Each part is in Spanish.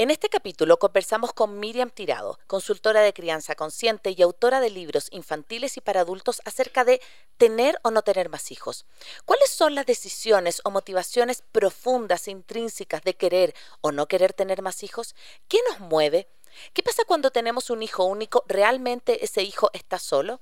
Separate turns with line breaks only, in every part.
En este capítulo conversamos con Miriam Tirado, consultora de crianza consciente y autora de libros infantiles y para adultos acerca de tener o no tener más hijos. ¿Cuáles son las decisiones o motivaciones profundas e intrínsecas de querer o no querer tener más hijos? ¿Qué nos mueve? ¿Qué pasa cuando tenemos un hijo único? ¿Realmente ese hijo está solo?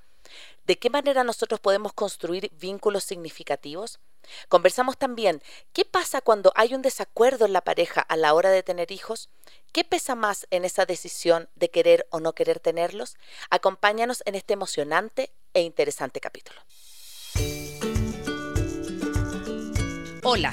¿De qué manera nosotros podemos construir vínculos significativos? Conversamos también, ¿qué pasa cuando hay un desacuerdo en la pareja a la hora de tener hijos? ¿Qué pesa más en esa decisión de querer o no querer tenerlos? Acompáñanos en este emocionante e interesante capítulo. Hola,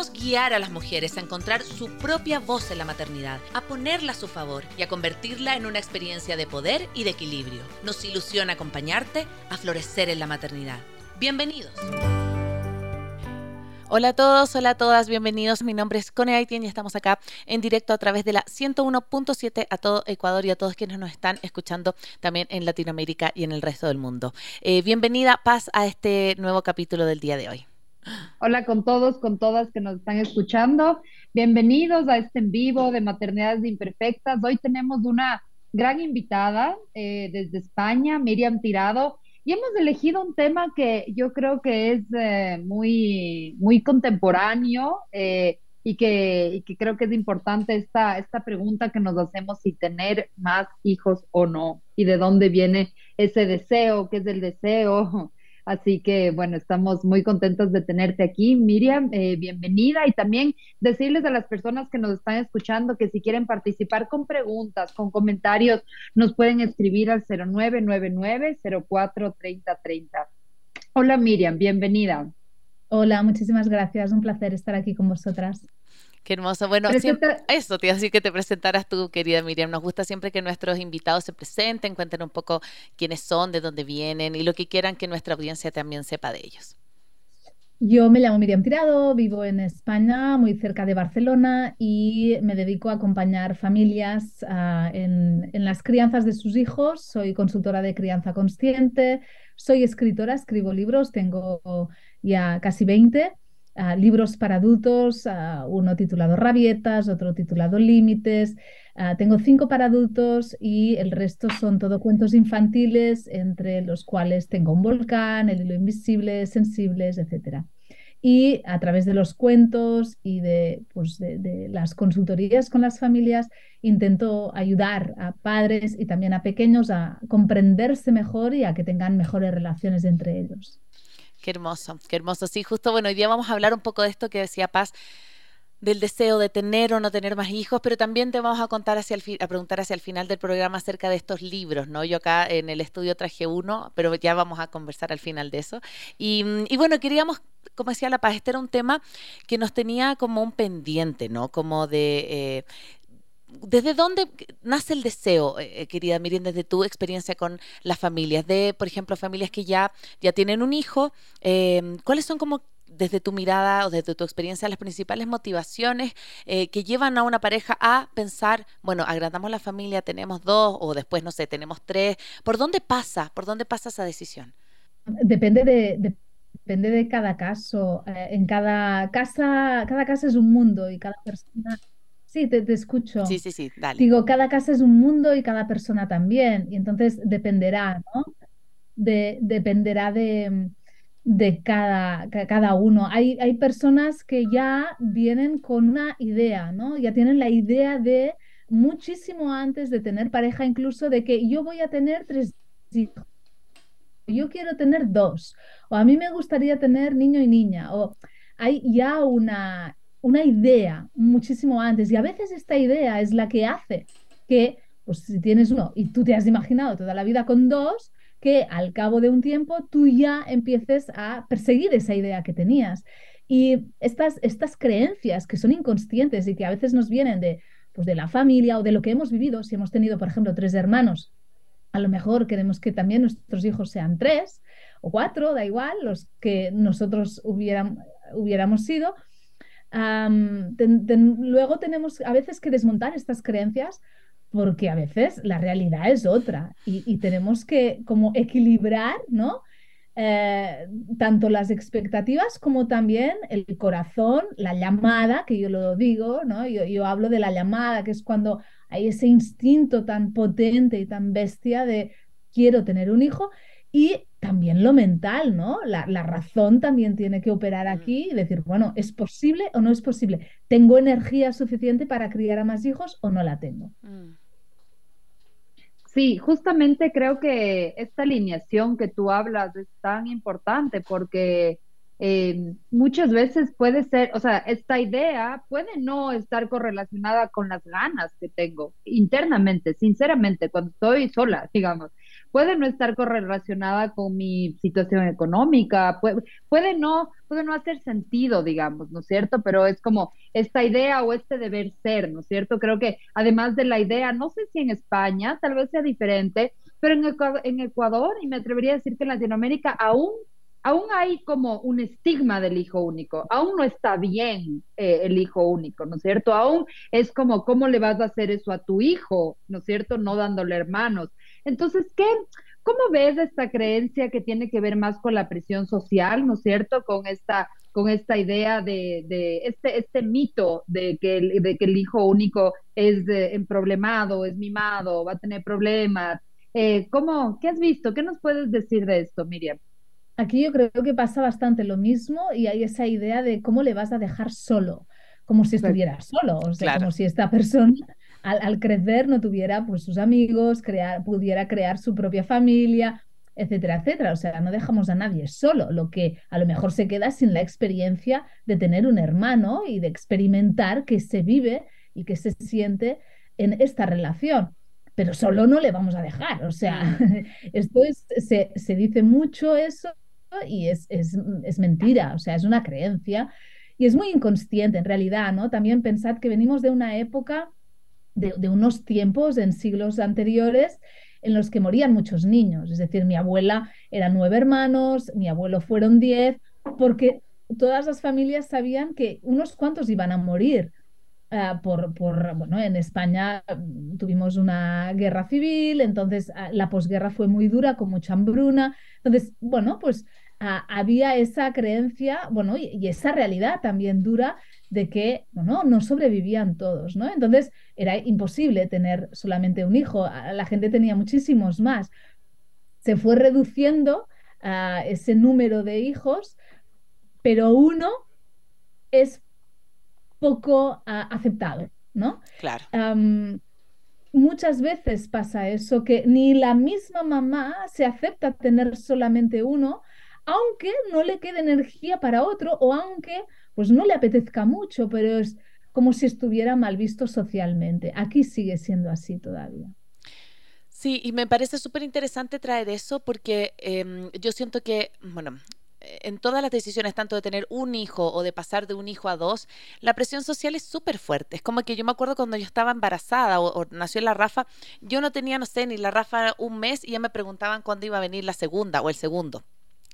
guiar a las mujeres a encontrar su propia voz en la maternidad, a ponerla a su favor y a convertirla en una experiencia de poder y de equilibrio. Nos ilusiona acompañarte a florecer en la maternidad. Bienvenidos. Hola a todos, hola a todas, bienvenidos. Mi nombre es Cone Aitien y estamos acá en directo a través de la 101.7 a todo Ecuador y a todos quienes nos están escuchando también en Latinoamérica y en el resto del mundo. Eh, bienvenida, Paz, a este nuevo capítulo del día de hoy.
Hola con todos, con todas que nos están escuchando. Bienvenidos a este en vivo de Maternidades Imperfectas. Hoy tenemos una gran invitada eh, desde España, Miriam Tirado. Y hemos elegido un tema que yo creo que es eh, muy, muy contemporáneo eh, y, que, creo que es importante esta, esta pregunta que nos hacemos si tener más hijos o no y de dónde viene ese deseo, qué es el deseo. Así que bueno, estamos muy contentos de tenerte aquí, Miriam, eh, bienvenida y también decirles a las personas que nos están escuchando que si quieren participar con preguntas, con comentarios, nos pueden escribir al 0999 04 Hola Miriam, bienvenida.
Hola, muchísimas gracias, un placer estar aquí con vosotras.
Qué hermoso. Bueno, eso, te así que te presentaras tú, querida Miriam. Nos gusta siempre que nuestros invitados se presenten, cuenten un poco quiénes son, de dónde vienen y lo que quieran que nuestra audiencia también sepa de ellos.
Yo me llamo Miriam Tirado, vivo en España, muy cerca de Barcelona, y me dedico a acompañar familias ah, en, en, las crianzas de sus hijos. Soy consultora de crianza consciente, soy escritora, escribo libros, tengo ya casi 20 libros para adultos, uno titulado Rabietas, otro titulado Límites. tengo cinco para adultos y el resto son todo cuentos infantiles, entre los cuales tengo un volcán, el hilo invisible, sensibles, etc. Y a través de los cuentos y pues de las consultorías con las familias, intento ayudar a padres y también a pequeños a comprenderse mejor y a que tengan mejores relaciones entre ellos.
Qué hermoso, qué hermoso. Sí, justo, bueno, hoy día vamos a hablar un poco de esto que decía Paz, del deseo de tener o no tener más hijos, pero también te vamos a contar hacia el a preguntar hacia el final del programa acerca de estos libros, ¿no? Yo acá en el estudio traje uno, pero ya vamos a conversar al final de eso. Y, bueno, queríamos, como decía la Paz, este era un tema que nos tenía como un pendiente, ¿no? Como de eh, ¿Desde dónde nace el deseo, eh, eh, querida Miriam, desde tu experiencia con las familias? De, por ejemplo, familias que ya, ya tienen un hijo, em, ¿cuáles son como desde tu mirada o desde tu experiencia las principales motivaciones eh, que llevan a una pareja a pensar, bueno, agrandamos la familia, tenemos dos o después, no sé, tenemos tres? ¿Por dónde pasa? ¿Por dónde pasa esa decisión?
Depende de, depende de cada caso. en cada casa, cada casa es un mundo y cada persona Sí, te, escucho.
Sí, sí, sí, dale.
Digo, cada casa es un mundo y cada persona también. Y entonces dependerá, ¿no? De, dependerá de, de cada, cada uno. Hay, hay personas que ya vienen con una idea, ¿no? Ya tienen la idea de muchísimo antes de tener pareja, incluso de que yo voy a tener tres hijos. Yo quiero tener dos. O a mí me gustaría tener niño y niña. O hay ya una una idea muchísimo antes y a veces esta idea es la que hace que, pues si tienes uno y tú te has imaginado toda la vida con dos, que al cabo de un tiempo tú ya empieces a perseguir esa idea que tenías. Y estas, estas creencias que son inconscientes y que a veces nos vienen de pues de la familia o de lo que hemos vivido. Si hemos tenido, por ejemplo, tres hermanos, a lo mejor queremos que también nuestros hijos sean tres o cuatro, da igual, los que nosotros hubiéramos sido. Luego tenemos a veces que desmontar estas creencias porque a veces la realidad es otra y, tenemos que como equilibrar, ¿no? Eh, tanto las expectativas como también el corazón, la llamada, que yo lo digo, ¿no? Yo, yo, hablo de la llamada, que es cuando hay ese instinto tan potente y tan bestia de quiero tener un hijo y también lo mental, ¿no? La, la razón también tiene que operar mm. aquí y decir, bueno, ¿es posible o no es posible? ¿Tengo energía suficiente para criar a más hijos o no la tengo? Mm.
Sí, justamente creo que esta alineación que tú hablas es tan importante porque eh, muchas veces puede ser, o sea, esta idea puede no estar correlacionada con las ganas que tengo internamente, sinceramente, cuando estoy sola, digamos puede no estar correlacionada con mi situación económica, puede, puede, no, puede no hacer sentido, digamos, ¿no es cierto? Pero es como esta idea o este deber ser, ¿no es cierto? Creo que además de la idea, no sé si en España tal vez sea diferente, pero en en Ecuador y me atrevería a decir que en Latinoamérica aún aún hay como un estigma del hijo único, aún no está bien eh, el hijo único, ¿no es cierto? Aún es como, ¿cómo le vas a hacer eso a tu hijo, ¿no es cierto? No dándole hermanos. Entonces, ¿qué? ¿Cómo ves esta creencia que tiene que ver más con la presión social, ¿no es cierto? Con esta, con esta idea de, de este, este mito de que, el, hijo único es problemado, es mimado, va a tener problemas. Eh, ¿cómo, ¿Qué has visto? ¿Qué nos puedes decir de esto, Miriam?
Aquí yo creo que pasa bastante lo mismo y hay esa idea de cómo le vas a dejar solo, como si estuviera solo, o sea, como si esta persona al, crecer no tuviera pues sus amigos, crear, pudiera crear su propia familia, etcétera, etcétera. O sea, no dejamos a nadie solo, lo que a lo mejor se queda sin la experiencia de tener un hermano y de experimentar que se vive y que se siente en esta relación. Pero solo no le vamos a dejar. O sea, esto es, se, se dice mucho eso y es, es, es mentira, o sea, es una creencia y es muy inconsciente en realidad, ¿no? También pensad que venimos de una época de, unos tiempos en siglos anteriores en los que morían muchos niños. Es decir, mi abuela era nueve hermanos, mi abuelo fueron diez, porque todas las familias sabían que unos cuantos iban a morir. Ah, por, por, bueno, en España mm, tuvimos una guerra civil, entonces ah, la posguerra fue muy dura, con mucha hambruna. Entonces, bueno, pues ah, había esa creencia, bueno, y, esa realidad también dura de que bueno, no sobrevivían todos, ¿no? Entonces era imposible tener solamente un hijo, la gente tenía muchísimos más. Se fue reduciendo a ese número de hijos, pero uno es poco aceptado, ¿no?
Claro.
muchas veces pasa eso, que ni la misma mamá se acepta tener solamente uno, aunque no le quede energía para otro o aunque pues no le apetezca mucho, pero es como si estuviera mal visto socialmente. Aquí sigue siendo así todavía.
Sí, y me parece súper interesante traer eso porque em, yo siento que, bueno, en todas las decisiones, tanto de tener un hijo o de pasar de un hijo a dos, la presión social es súper fuerte. Es como que yo me acuerdo cuando yo estaba embarazada o, nació la Rafa, yo no tenía, no sé, ni la Rafa un mes y ya me preguntaban cuándo iba a venir la segunda o el segundo.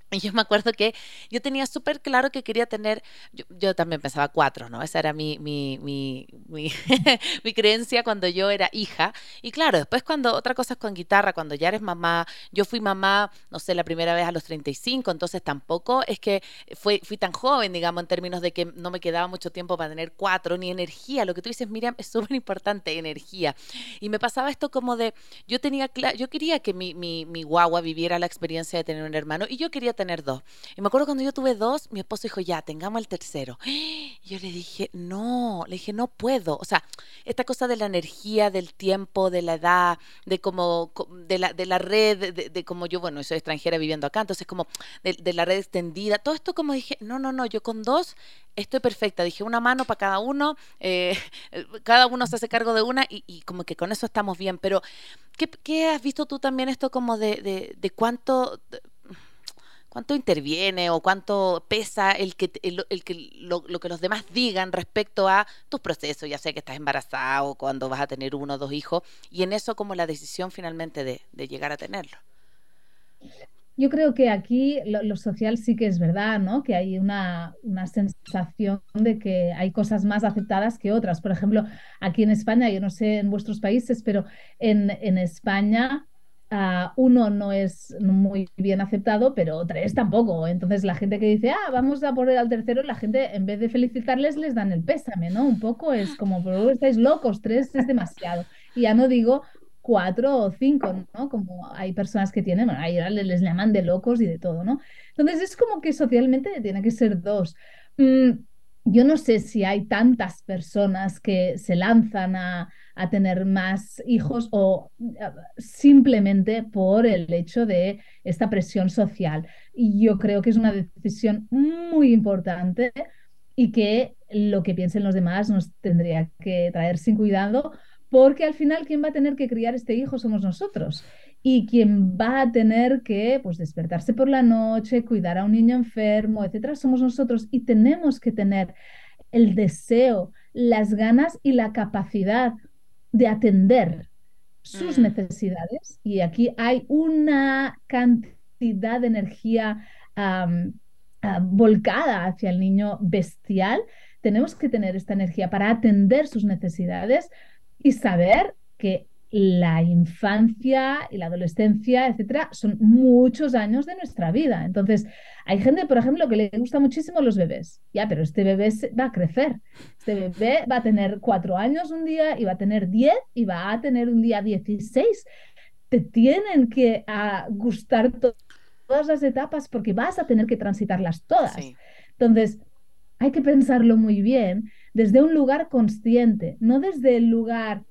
Y yo me acuerdo que yo tenía súper claro que quería tener, yo, también pensaba cuatro, ¿no? Esa era mi, mi, mi, mi, creencia cuando yo era hija. Y claro, después cuando otra cosa es con guitarra, cuando ya eres mamá, yo fui mamá, no sé, la primera vez a los 35, entonces tampoco es que fui, fui tan joven, digamos, en términos de que no me quedaba mucho tiempo para tener cuatro, ni energía. Lo que tú dices, Miriam, es súper importante, energía. Y me pasaba esto como de, yo tenía, yo quería que mi, mi, mi guagua viviera la experiencia de tener un hermano y yo quería tener dos. Y me acuerdo cuando yo tuve dos, mi esposo dijo, ya, tengamos el tercero. Yo le dije, no, le dije, no puedo. O sea, esta cosa de la energía, del tiempo, de la edad, de como, de la, de la red, de, como yo, bueno, soy extranjera viviendo acá, entonces como de, la red extendida, todo esto como dije, no, no, no, yo con dos estoy perfecta. Dije, una mano para cada uno, eh, cada uno se hace cargo de una y, como que con eso estamos bien. Pero, ¿qué, has visto tú también esto como de, de, de cuánto cuánto interviene o cuánto pesa el que, el, que lo, que los demás digan respecto a tus procesos, ya sea que estás embarazado o cuando vas a tener uno o dos hijos, y en eso como la decisión finalmente de, llegar a tenerlo.
Yo creo que aquí lo, social sí que es verdad, ¿no? Que hay una, una, sensación de que hay cosas más aceptadas que otras. Por ejemplo, aquí en España, yo no sé en vuestros países, pero en, en España uh, uno no es muy bien aceptado, pero tres tampoco. Entonces la gente que dice, ah, vamos a poner al tercero, la gente en vez de felicitarles les dan el pésame, ¿no? Un poco es como, pero estáis locos, tres es demasiado. Y ya no digo cuatro o cinco, ¿no? Como hay personas que tienen, bueno, ahí les llaman de locos y de todo, ¿no? Entonces es como que socialmente tiene que ser dos. Mm, yo no sé si hay tantas personas que se lanzan a, a tener más hijos o simplemente por el hecho de esta presión social. Y yo creo que es una decisión muy importante y que lo que piensen los demás nos tendría que traer sin cuidado porque al final quien va a tener que criar este hijo somos nosotros. Y quien va a tener que pues, despertarse por la noche, cuidar a un niño enfermo, etcétera, somos nosotros. Y tenemos que tener el deseo, las ganas y la capacidad de atender sus mm. necesidades. Y aquí hay una cantidad de energía ah, volcada hacia el niño bestial. Tenemos que tener esta energía para atender sus necesidades, y saber que la infancia y la adolescencia, etcétera, son muchos años de nuestra vida. Entonces, hay gente, por ejemplo, que le gusta muchísimo los bebés. Ya, pero este bebé va a crecer. Este bebé va a tener cuatro años un día y va a tener diez y va a tener un día dieciséis. Te tienen que ah, gustar todas las etapas porque vas a tener que transitarlas todas. Entonces, hay que pensarlo muy bien desde un lugar consciente, no desde el lugar,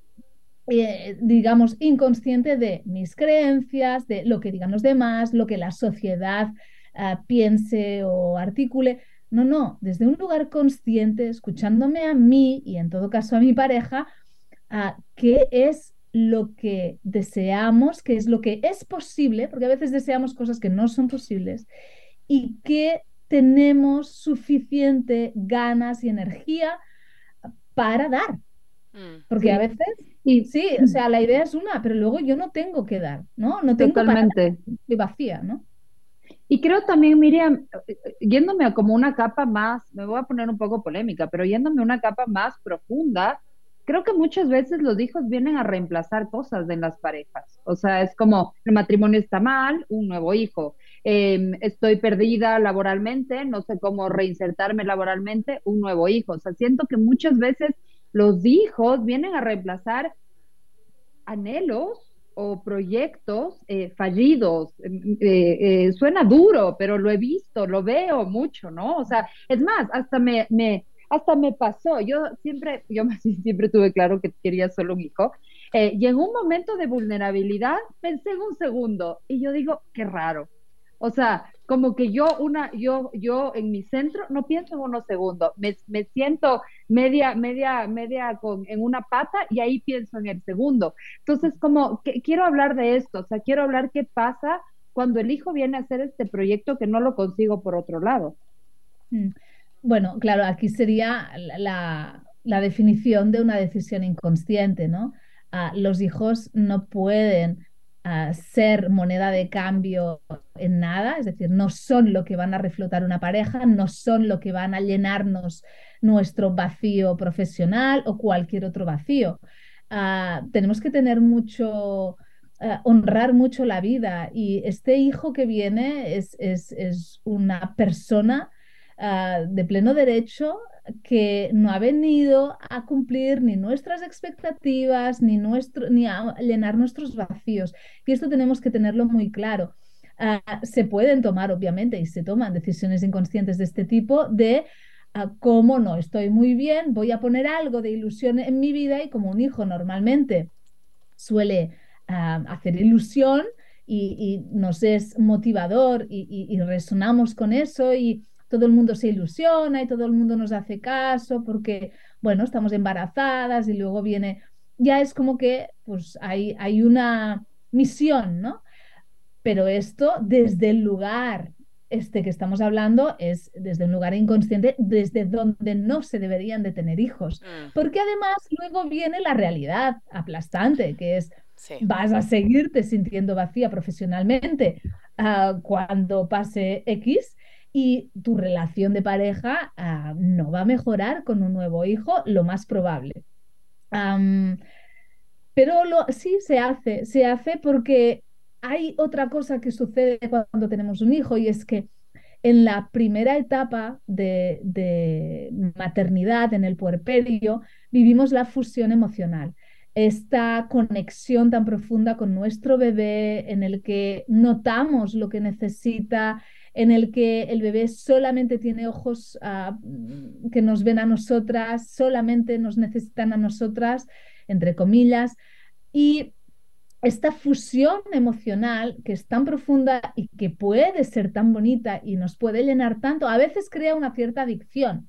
eh, digamos, inconsciente de mis creencias, de lo que digan los demás, lo que la sociedad ah, piense o articule. No, no, desde un lugar consciente, escuchándome a mí y en todo caso a mi pareja, qué es lo que deseamos, qué es lo que es posible, porque a veces deseamos cosas que no son posibles, y qué tenemos suficiente ganas y energía para dar. Mm. Porque a veces, y, sí, o sea, la idea es una, pero luego yo no tengo que dar, ¿no? No tengo
Totalmente.
Para vacía, ¿no?
Y creo también, Miriam, yéndome a como una capa más, me voy a poner un poco polémica, pero yéndome a una capa más profunda, creo que muchas veces los hijos vienen a reemplazar cosas en las parejas. O sea, es como el matrimonio está mal, un nuevo hijo. Em, estoy perdida laboralmente, no sé cómo reinsertarme laboralmente, un nuevo hijo. O sea, siento que muchas veces los hijos vienen a reemplazar anhelos o proyectos eh, fallidos. Eh, eh, suena duro, pero lo he visto, lo veo mucho, ¿no? O sea, es más, hasta me, me hasta me pasó. Yo siempre, yo siempre tuve claro que quería solo un hijo. y en un momento de vulnerabilidad pensé en un segundo y yo digo, qué raro. O sea, como que yo una, yo, yo en mi centro no pienso en unos segundos, me, me siento media, media, media con, en una pata y ahí pienso en el segundo. Entonces, como quiero hablar de esto, o sea, quiero hablar qué pasa cuando el hijo viene a hacer este proyecto que no lo consigo por otro lado.
Mm. Bueno, claro, aquí sería la, la definición de una decisión inconsciente, ¿no? Ah, los hijos no pueden ser moneda de cambio en nada, es decir, no son lo que van a reflotar una pareja, no son lo que van a llenarnos nuestro vacío profesional o cualquier otro vacío. Ah, tenemos que tener mucho, ah, honrar mucho la vida y este hijo que viene es, es, es una persona ah, de pleno derecho que no ha venido a cumplir ni nuestras expectativas, ni, nuestro, ni a llenar nuestros vacíos. Y esto tenemos que tenerlo muy claro. Ah, se pueden tomar, obviamente, y se toman decisiones inconscientes de este tipo de uh, cómo no, estoy muy bien, voy a poner algo de ilusión en mi vida y como un hijo normalmente suele ah, hacer ilusión y, nos es motivador y resonamos con eso y todo el mundo se ilusiona y todo el mundo nos hace caso porque, bueno, estamos embarazadas y luego viene, ya es como que pues hay, hay una misión, ¿no? Pero esto desde el lugar este que estamos hablando es desde un lugar inconsciente, desde donde no se deberían de tener hijos. Mm. Porque además luego viene la realidad aplastante, que es vas a seguirte sintiendo vacía profesionalmente uh, cuando pase X y tu relación de pareja uh, no va a mejorar con un nuevo hijo, lo más probable. Pero lo, sí se hace, se hace porque hay otra cosa que sucede cuando tenemos un hijo y es que en la primera etapa de, de maternidad, en el puerperio, vivimos la fusión emocional esta conexión tan profunda con nuestro bebé, en el que notamos lo que necesita, en el que el bebé solamente tiene ojos ah, que nos ven a nosotras, solamente nos necesitan a nosotras, entre comillas, y esta fusión emocional que es tan profunda y que puede ser tan bonita y nos puede llenar tanto, a veces crea una cierta adicción.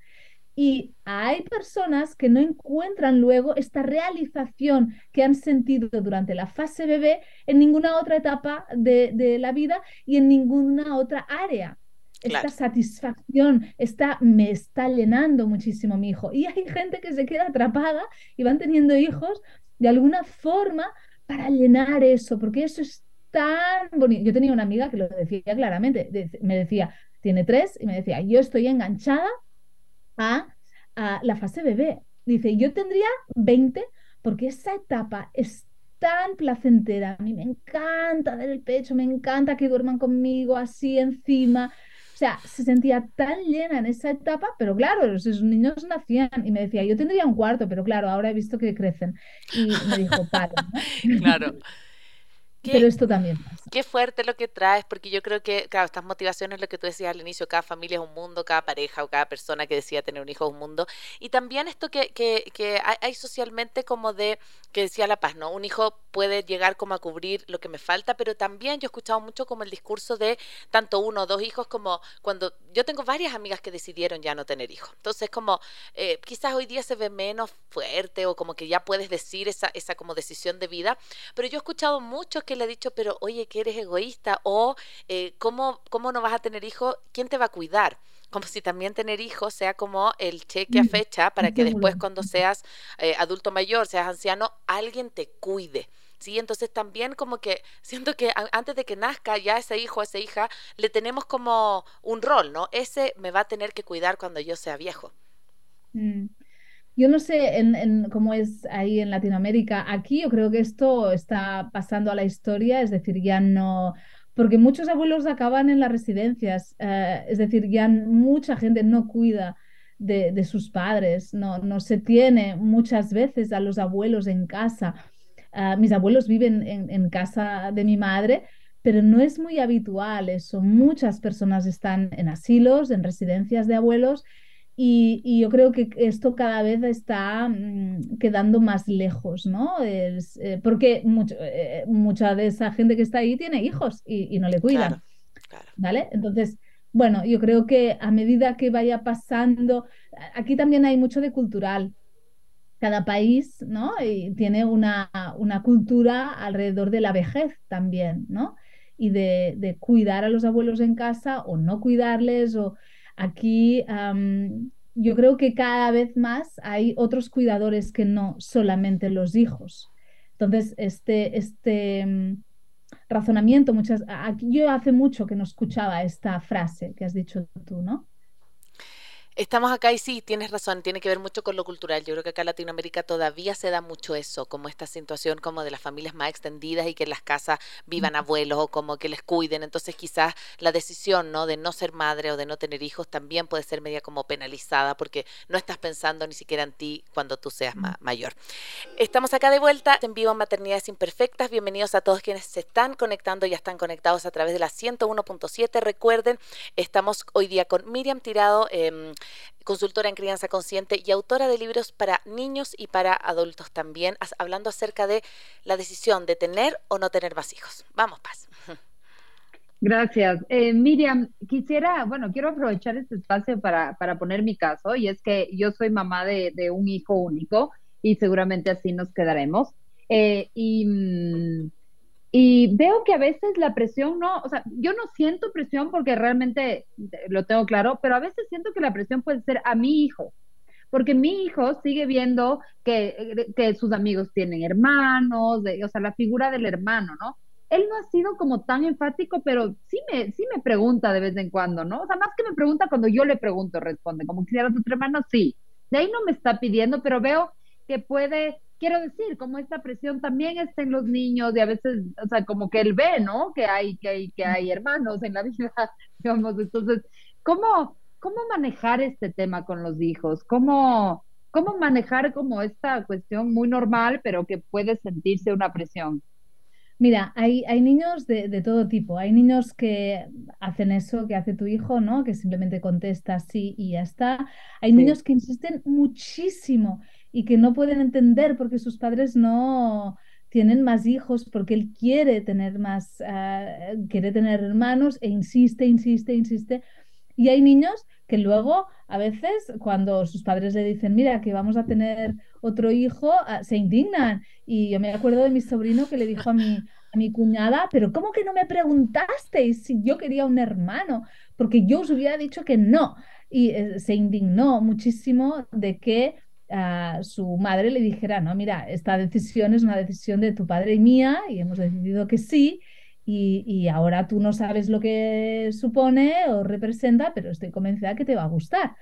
Y hay personas que no encuentran luego esta realización que han sentido durante la fase bebé en ninguna otra etapa de, la vida y en ninguna otra área. Esta satisfacción, esta, me está llenando muchísimo mi hijo. Y hay gente que se queda atrapada y van teniendo hijos de alguna forma para llenar eso, porque eso es tan bonito. Yo tenía una amiga que lo decía claramente, me decía, tiene tres, y me decía, yo estoy enganchada a, la fase bebé. Dice, yo tendría 20 porque esa etapa es tan placentera. A mí me encanta dar el pecho, me encanta que duerman conmigo así encima. O sea, se sentía tan llena en esa etapa, pero claro, esos niños nacían y me decía, yo tendría un cuarto, pero claro, ahora he visto que crecen. Y me dijo, para.
Claro.
Pero esto también pasa.
Qué fuerte lo que traes, porque yo creo que, claro, estas motivaciones, lo que tú decías al inicio, cada familia es un mundo, cada pareja o cada persona que decía tener un hijo es un mundo. Y también esto que, que, que hay, socialmente como de, que decía La Paz, ¿no? Un hijo puede llegar como a cubrir lo que me falta, pero también yo he escuchado mucho como el discurso de tanto uno o dos hijos como cuando yo tengo varias amigas que decidieron ya no tener hijos. Entonces, como eh, quizás hoy día se ve menos fuerte o como que ya puedes decir esa, esa como decisión de vida, pero yo he escuchado muchos que le he dicho, pero oye, que eres egoísta o eh, ¿cómo, ¿cómo no vas a tener hijos? ¿Quién te va a cuidar? como si también tener hijos sea como el cheque a mm, fecha para que después cuando seas eh, adulto mayor, seas anciano, alguien te cuide. ¿Sí? Entonces también como que siento que antes de que nazca ya ese hijo, esa hija, le tenemos como un rol, ¿no? Ese me va a tener que cuidar cuando yo sea viejo.
Mm. Yo no sé en, cómo es ahí en Latinoamérica. Aquí yo creo que esto está pasando a la historia, es decir, ya no, porque muchos abuelos acaban en las residencias, eh, es decir, ya mucha gente no cuida de, sus padres, no, no se tiene muchas veces a los abuelos en casa. Ah, mis abuelos viven en, en casa de mi madre, pero no es muy habitual eso. Muchas personas están en asilos, en residencias de abuelos y, yo creo que esto cada vez está mm, quedando más lejos, ¿no? Es, eh, porque eh, mucha de esa gente que está ahí tiene hijos y, no le cuidan. ¿Vale? Entonces, bueno, yo creo que a medida que vaya pasando, aquí también hay mucho de cultural. Cada país, ¿no? Y tiene una, una cultura alrededor de la vejez también, ¿no? Y de, de cuidar a los abuelos en casa o no cuidarles o Aquí yo creo que cada vez más hay otros cuidadores que no solamente los hijos. Entonces, este, este mm, razonamiento, muchas, yo hace mucho que no escuchaba esta frase que has dicho tú, ¿no?
Estamos acá y sí, tienes razón, tiene que ver mucho con lo cultural. Yo creo que acá en Latinoamérica todavía se da mucho eso, como esta situación como de las familias más extendidas y que en las casas vivan abuelos o como que les cuiden. Entonces quizás la decisión ¿no? de no ser madre o de no tener hijos también puede ser media como penalizada porque no estás pensando ni siquiera en ti cuando tú seas mayor. Estamos acá de vuelta en vivo en Maternidades Imperfectas. Bienvenidos a todos quienes se están conectando, ya están conectados a través de la 101.7. Recuerden, estamos hoy día con Miriam Tirado. Eh, consultora en crianza consciente y autora de libros para niños y para adultos también, hablando acerca de la decisión de tener o no tener más hijos. Vamos, Paz.
Gracias. Eh, Miriam, quisiera, bueno, quiero aprovechar este espacio para, para, poner mi caso, y es que yo soy mamá de, un hijo único y seguramente así nos quedaremos. Eh, y mm, Y veo que a veces la presión no, o sea, yo no siento presión porque realmente lo tengo claro, pero a veces siento que la presión puede ser a mi hijo, porque mi hijo sigue viendo que, que sus amigos tienen hermanos, de, o sea, la figura del hermano, ¿no? Él no ha sido como tan enfático, pero sí me, sí me pregunta de vez en cuando, ¿no? O sea, más que me pregunta cuando yo le pregunto, responde, como quisiera tu hermano, sí. De ahí no me está pidiendo, pero veo que puede quiero decir, como esta presión también está en los niños y a veces, o sea, como que él ve, ¿no? Que hay, que hay, que hay hermanos en la vida, digamos. Entonces, ¿cómo, cómo manejar este tema con los hijos? ¿Cómo, cómo manejar como esta cuestión muy normal, pero que puede sentirse una presión?
Mira, hay, hay niños de, de, todo tipo. Hay niños que hacen eso que hace tu hijo, ¿no? Que simplemente contesta sí y ya está. Hay sí. niños que insisten muchísimo y que no pueden entender porque sus padres no tienen más hijos, porque él quiere tener más, uh, quiere tener hermanos e insiste, insiste, insiste. Y hay niños que luego, a veces, cuando sus padres le dicen, mira, que vamos a tener otro hijo, uh, se indignan. Y yo me acuerdo de mi sobrino que le dijo a mi, a mi cuñada, pero ¿cómo que no me preguntasteis si yo quería un hermano? Porque yo os hubiera dicho que no. Y eh, se indignó muchísimo de que su madre le dijera, no, mira, esta decisión es una decisión de tu padre y mía y hemos decidido que sí y, y, ahora tú no sabes lo que supone o representa, pero estoy convencida que te va a gustar.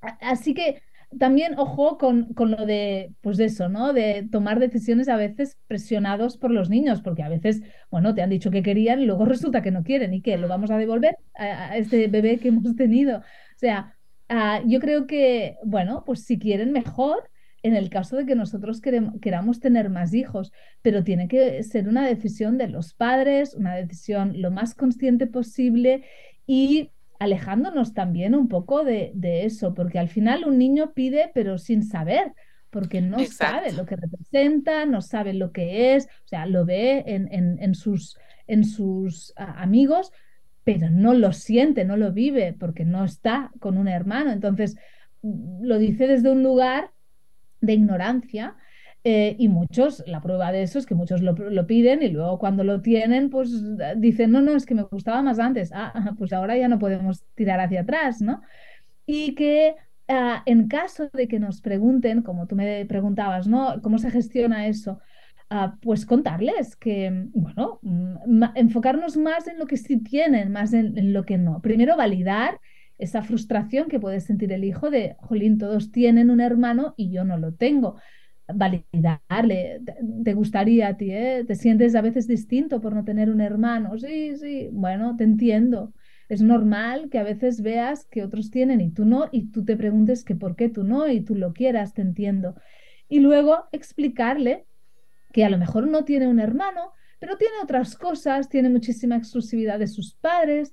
Así que también ojo con, con lo de, pues eso, ¿no? De tomar decisiones a veces presionados por los niños, porque a veces, bueno, te han dicho que querían y luego resulta que no quieren y que lo vamos a devolver a, a este bebé que hemos tenido. O sea, Uh, yo creo que, bueno, pues si quieren mejor, en el caso de que nosotros queremos, queramos tener más hijos, pero tiene que ser una decisión de los padres, una decisión lo más consciente posible y alejándonos también un poco de, de eso, porque al final un niño pide pero sin saber, porque no Exacto. sabe lo que representa, no sabe lo que es, o sea, lo ve en, en, en sus, en sus uh, amigos, pero no lo siente, no lo vive, porque no está con un hermano. Entonces, lo dice desde un lugar de ignorancia. Eh, y muchos, la prueba de eso es que muchos lo, piden y luego cuando lo tienen, pues dicen, no, no, es que me gustaba más antes. Ah, pues ahora ya no podemos tirar hacia atrás, ¿no? Y que uh, en caso de que nos pregunten, como tú me preguntabas, ¿no? ¿Cómo se gestiona eso? Uh, pues contarles que, bueno, enfocarnos más en lo que sí tienen, más en, en, lo que no. Primero validar esa frustración que puede sentir el hijo de, jolín, todos tienen un hermano y yo no lo tengo. Validarle, te gustaría a ti, ¿eh? te sientes a veces distinto por no tener un hermano. Sí, sí, bueno, te entiendo. Es normal que a veces veas que otros tienen y tú no, y tú te preguntes que por qué tú no, y tú lo quieras, te entiendo. Y luego explicarle que a lo mejor no tiene un hermano, pero tiene otras cosas, tiene muchísima exclusividad de sus padres,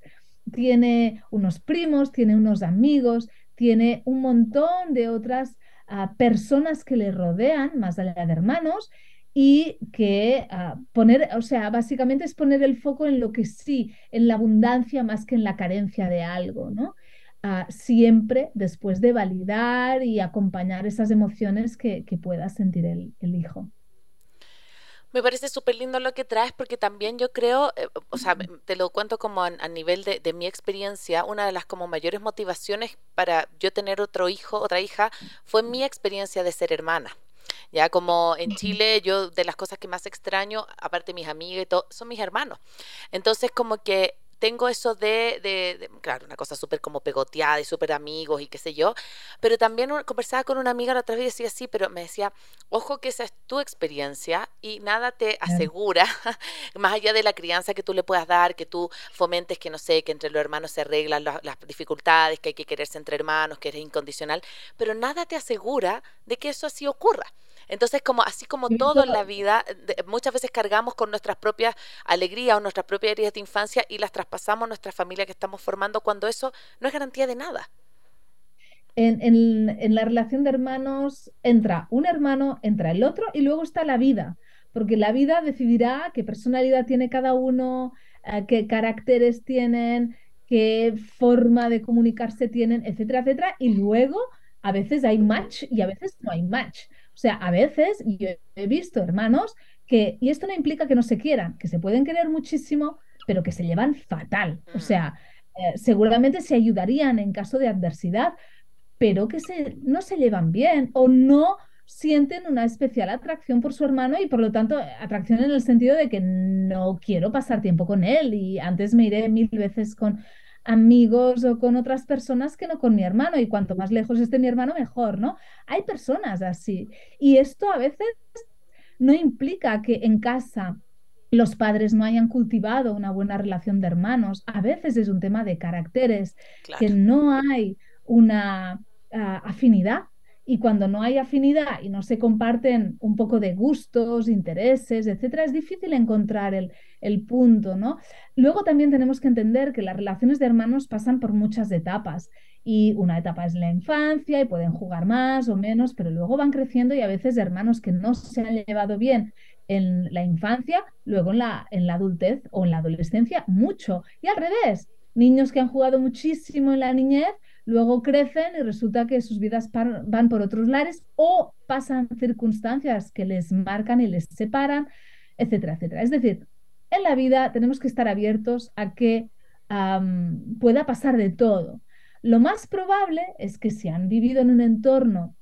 tiene unos primos, tiene unos amigos, tiene un montón de otras uh, personas que le rodean, más allá de hermanos, y que uh, poner, o sea, básicamente es poner el foco en lo que sí, en la abundancia más que en la carencia de algo, ¿no? Uh, siempre después de validar y acompañar esas emociones que, pueda sentir el hijo.
Me parece súper lindo lo que traes porque también yo creo, eh, o sea, te lo cuento como a, a nivel de, de, mi experiencia, una de las como mayores motivaciones para yo tener otro hijo, otra hija, fue mi experiencia de ser hermana. Ya como en Chile, yo de las cosas que más extraño, aparte de mis amigas y todo, son mis hermanos. Entonces como que tengo eso de, de, de claro, una cosa súper como pegoteada y súper amigos y qué sé yo, pero también conversaba con una amiga la otra vez y decía, sí, pero me decía, ojo que esa es tu experiencia y nada te asegura, más allá de la crianza que tú le puedas dar, que tú fomentes que, no sé, que entre los hermanos se arreglan las, las dificultades, que hay que quererse entre hermanos, que eres incondicional, pero nada te asegura de que eso así ocurra. Entonces, como así como todo en la vida, de, muchas veces cargamos con nuestras propias alegrías o nuestras propias heridas de infancia y las traspasamos a nuestra familia que estamos formando cuando eso no es garantía de nada.
En, en, en, la relación de hermanos entra un hermano, entra el otro y luego está la vida, porque la vida decidirá qué personalidad tiene cada uno, eh, qué caracteres tienen, qué forma de comunicarse tienen, etcétera, etcétera, y luego a veces hay match y a veces no hay match. O sea, a veces yo he visto hermanos que, y esto no implica que no se quieran, que se pueden querer muchísimo, pero que se llevan fatal. O mm. sea, eh, seguramente se ayudarían en caso de adversidad, pero que se, no se llevan bien o no sienten una especial atracción por su hermano y por lo tanto atracción en el sentido de que no quiero pasar tiempo con él y antes me iré mil veces con amigos o con otras personas que no con mi hermano y cuanto más lejos esté mi hermano mejor, ¿no? Hay personas así y esto a veces no implica que en casa los padres no hayan cultivado una buena relación de hermanos. A veces es un tema de caracteres, que no hay una ah, afinidad. Y cuando no hay afinidad y no se comparten un poco de gustos, intereses, etcétera, es difícil encontrar el, el punto, ¿no? Luego también tenemos que entender que las relaciones de hermanos pasan por muchas etapas y una etapa es la infancia y pueden jugar más o menos, pero luego van creciendo y a veces hermanos que no se han llevado bien en la infancia, luego en la, en la adultez o en la adolescencia, mucho. Y al revés, niños que han jugado muchísimo en la niñez, luego crecen y resulta que sus vidas van por otros lares o pasan circunstancias que les marcan y les separan, etcétera, etcétera. Es decir, en la vida tenemos que estar abiertos a que pueda pasar de todo. Lo más probable es que si han vivido en un entorno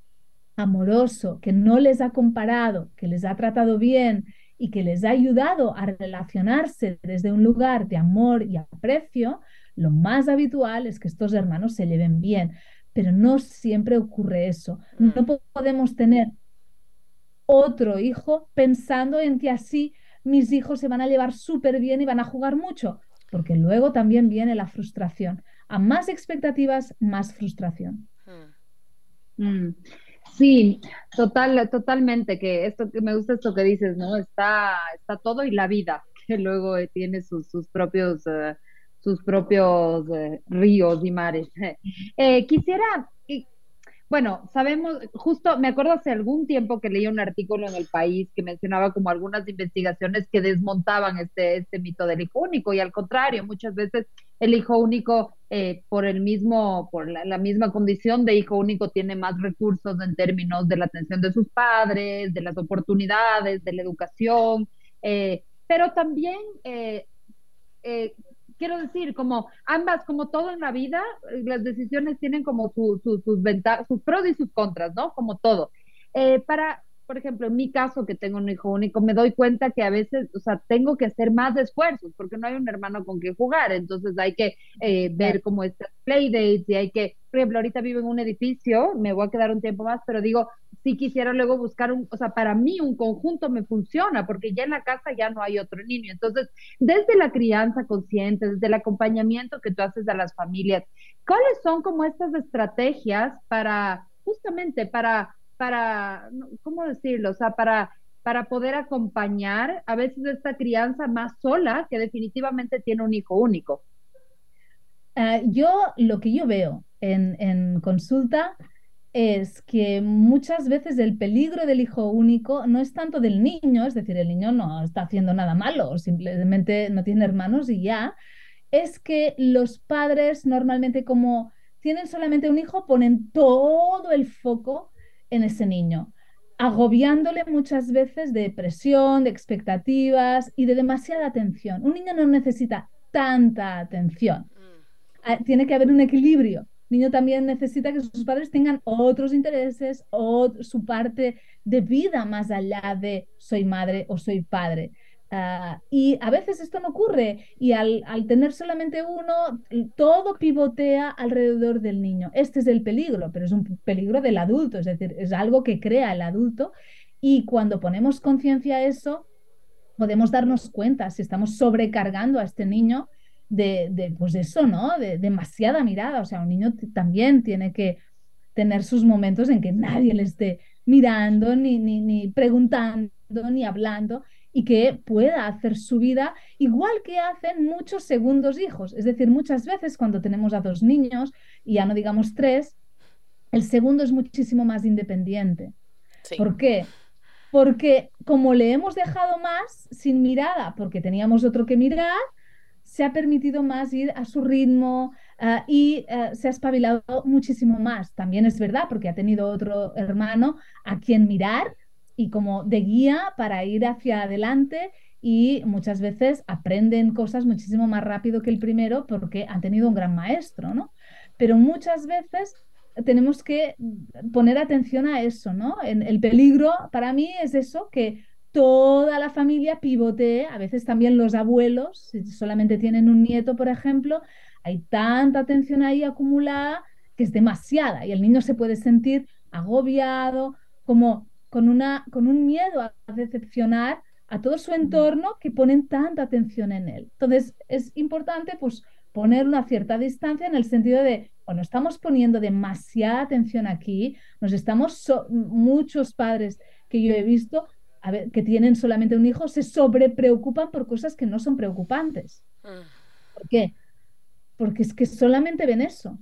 amoroso, que no les ha comparado, que les ha tratado bien y que les ha ayudado a relacionarse desde un lugar de amor y aprecio, lo más habitual es que estos hermanos se lleven bien, pero no siempre ocurre eso. No mm. podemos tener otro hijo pensando en que así mis hijos se van a llevar súper bien y van a jugar mucho, porque luego también viene la frustración. A más expectativas, más frustración.
Mm. Mm. Sí, total, totalmente, que esto que me gusta esto que dices, ¿no? Está, está todo y la vida, que luego tiene sus, sus propios, eh, sus propios eh, ríos y mares. Eh, quisiera bueno, sabemos, justo me acuerdo hace algún tiempo que leí un artículo en El País que mencionaba como algunas investigaciones que desmontaban este, este mito del hijo único y al contrario, muchas veces el hijo único eh, por el mismo, por la, misma condición de hijo único tiene más recursos en términos de la atención de sus padres, de las oportunidades, de la educación, eh, pero también eh, quiero decir, como ambas, como todo en la vida, eh, las decisiones tienen como sus ventajas, sus pros y sus contras, ¿no? Como todo. Eh, para, por ejemplo, en mi caso, que tengo un hijo único, me doy cuenta que a veces, o sea, tengo que hacer más esfuerzos porque no hay un hermano con quien jugar. Entonces hay que eh, ver como estas playdates y hay que, por ejemplo, ahorita vivo en un edificio, me voy a quedar un tiempo más, pero digo, si quisiera luego buscar un, o sea, para mí un conjunto me funciona porque ya en la casa ya no hay otro niño. Entonces, desde la crianza consciente, desde el acompañamiento que tú haces a las familias, ¿cuáles son como estas estrategias para, justamente, para para, ¿cómo decirlo? O sea, para, para poder acompañar a veces esta crianza más sola que definitivamente tiene un hijo único.
Ah, yo lo que yo veo en, en, consulta es que muchas veces el peligro del hijo único no es tanto del niño, es decir, el niño no está haciendo nada malo, simplemente no tiene hermanos y ya, es que los padres normalmente como tienen solamente un hijo ponen todo el foco en ese niño, agobiándole muchas veces de presión, de expectativas y de demasiada atención. Un niño no necesita tanta atención. Mm. Ah, tiene que haber un equilibrio. Niño también necesita que sus padres tengan otros intereses o su parte de vida más allá de soy madre o soy padre. Ah, y a veces esto no ocurre y al, tener solamente uno, todo pivotea alrededor del niño. Este es el peligro, pero es un peligro del adulto, es decir, es algo que crea el adulto y cuando ponemos conciencia a eso, podemos darnos cuenta si estamos sobrecargando a este niño de, de pues eso, ¿no? De demasiada mirada. O sea, un niño también tiene que tener sus momentos en que nadie le esté mirando, ni, ni, ni preguntando, ni hablando y que pueda hacer su vida igual que hacen muchos segundos hijos. Es decir, muchas veces cuando tenemos a dos niños, y ya no digamos tres, el segundo es muchísimo más independiente. ¿Por qué? Porque como le hemos dejado más sin mirada, porque teníamos otro que mirar, se ha permitido más ir a su ritmo ah, y ah, se ha espabilado muchísimo más. También es verdad, porque ha tenido otro hermano a quien mirar y como de guía para ir hacia adelante y muchas veces aprenden cosas muchísimo más rápido que el primero porque han tenido un gran maestro, ¿no? Pero muchas veces tenemos que poner atención a eso, ¿no? En el peligro para mí es eso, que toda la familia pivotee, a veces también los abuelos, si solamente tienen un nieto, por ejemplo, hay tanta atención ahí acumulada que es demasiada y el niño se puede sentir agobiado, como con, una, con un miedo a decepcionar a todo su entorno que ponen tanta atención en él. Entonces, es importante pues poner una cierta distancia en el sentido de, bueno, estamos poniendo demasiada atención aquí, nos estamos, muchos padres que yo he visto a ver, que tienen solamente un hijo se sobrepreocupan por cosas que no son preocupantes. Mm. ¿Por qué? Porque es que solamente ven eso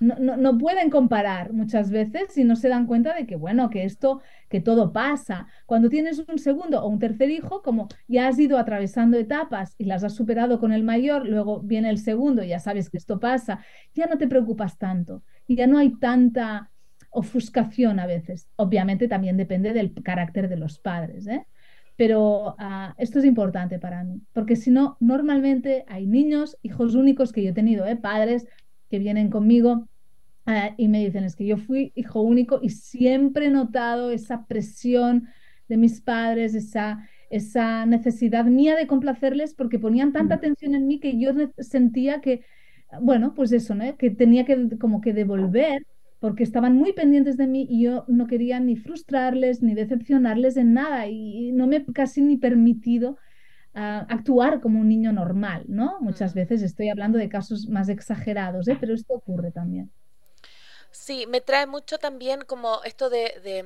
no, pueden comparar muchas veces y no se dan cuenta de que, bueno, que esto, que todo pasa. Cuando tienes un segundo o un tercer hijo, como ya has ido atravesando etapas y las has superado con el mayor, luego viene el segundo y ya sabes que esto pasa, ya no te preocupas tanto y ya no hay tanta ofuscación a veces. Obviamente también depende del carácter de los padres, ¿eh? Pero ah, esto es importante para mí, porque si no, normalmente hay niños, hijos únicos que yo he tenido, ¿eh? padres que vienen conmigo eh, y me dicen, es que yo fui hijo único y siempre he notado esa presión de mis padres, esa, esa necesidad mía de complacerles porque ponían tanta atención en mí que yo sentía que, bueno, pues eso, ¿no? que tenía que como que devolver porque estaban muy pendientes de mí y yo no quería ni frustrarles ni decepcionarles en nada y no me casi ni permitido actuar como un niño normal, ¿no? Muchas veces estoy hablando de casos más exagerados, ¿eh? pero esto ocurre también.
Sí, me trae mucho también como esto de, de,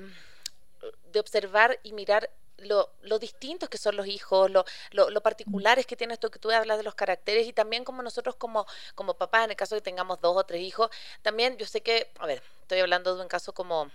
de observar y mirar lo, lo, distintos que son los hijos, lo, lo, particulares que tiene esto que tú hablas de los caracteres y también como nosotros como, como papás, en el caso de que tengamos dos o tres hijos, también yo sé que, a ver, estoy hablando de un caso como,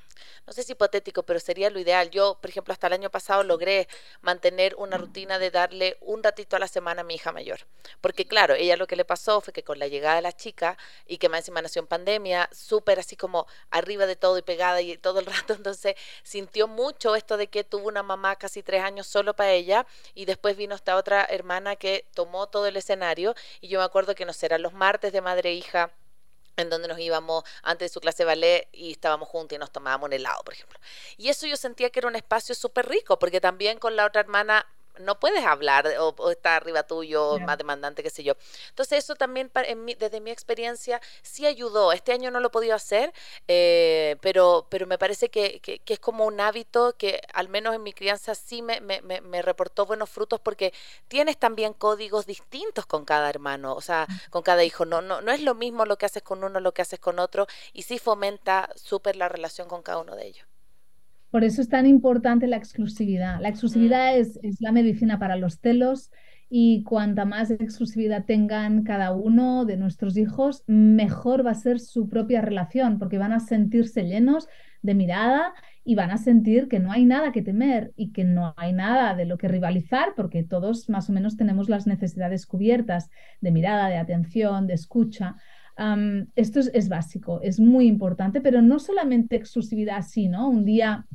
no sé si hipotético, pero sería lo ideal. Yo, por ejemplo, hasta el año pasado logré mantener una rutina de darle un ratito a la semana a mi hija mayor. Porque claro, ella lo que le pasó fue que con la llegada de la chica y que más encima nació en pandemia, súper así como arriba de todo y pegada y todo el rato, entonces sintió mucho esto de que tuvo una mamá casi tres años solo para ella y después vino esta otra hermana que tomó todo el escenario y yo me acuerdo que no sé, eran los martes de madre e hija en donde nos íbamos antes de su clase de ballet y estábamos juntos y nos tomábamos un helado, por ejemplo. Y eso yo sentía que era un espacio súper rico, porque también con la otra hermana no puedes hablar o, o está arriba tuyo, más demandante, qué sé yo. Entonces eso también, desde mi experiencia, sí ayudó. Este año no lo he podido hacer, eh, pero, pero me parece que, que, es como un hábito que al menos en mi crianza sí me, me, me, reportó buenos frutos porque tienes también códigos distintos con cada hermano, o sea, mm. con cada hijo. No, no, no es lo mismo lo que haces con uno, lo que haces con otro, y sí fomenta súper la relación con cada uno de ellos.
Por eso es tan importante la exclusividad. La exclusividad es, la medicina para los celos y cuanta más exclusividad tengan cada uno de nuestros hijos, mejor va a ser su propia relación, porque van a sentirse llenos de mirada y van a sentir que no hay nada que temer y que no hay nada de lo que rivalizar, porque todos más o menos tenemos las necesidades cubiertas de mirada, de atención, de escucha. esto es, es, básico, es muy importante, pero no solamente exclusividad así, ¿no? Un día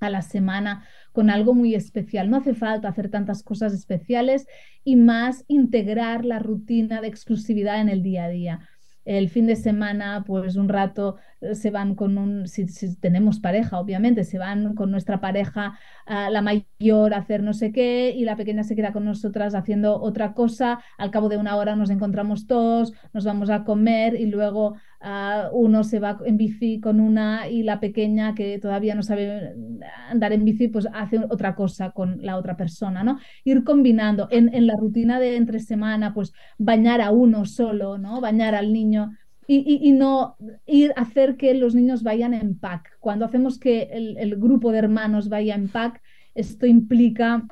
a la semana con algo muy especial. No hace falta hacer tantas cosas especiales y más integrar la rutina de exclusividad en el día a día el fin de semana, pues un rato eh, se van con un, si, tenemos pareja, obviamente, se van con nuestra pareja, la mayor a hacer no sé qué y la pequeña se queda con nosotras haciendo otra cosa. Al cabo de una hora nos encontramos todos, nos vamos a comer y luego ah, uno se va en bici con una y la pequeña que todavía no sabe andar en bici, pues hace otra cosa con la otra persona, ¿no? Ir combinando en, en la rutina de entre semana, pues bañar a uno solo, ¿no? Bañar al niño y, no ir a hacer que los niños vayan en pack. Cuando hacemos que el, grupo de hermanos vaya en pack, esto implica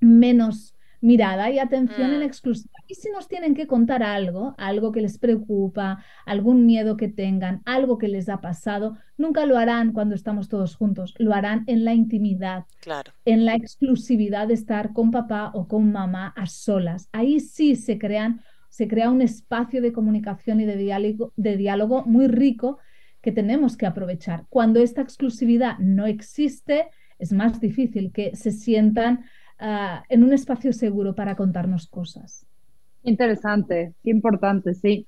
menos mirada y atención en mm. exclusiva. Y si nos tienen que contar algo, algo que les preocupa, algún miedo que tengan, algo que les ha pasado, nunca lo harán cuando estamos todos juntos, lo harán en la intimidad,
claro.
en la exclusividad de estar con papá o con mamá a solas. Ahí sí se crean se crea un espacio de comunicación y de diálogo, de diálogo muy rico que tenemos que aprovechar. Cuando esta exclusividad no existe, es más difícil que se sientan ah, en un espacio seguro para contarnos cosas.
Interesante, importante, sí.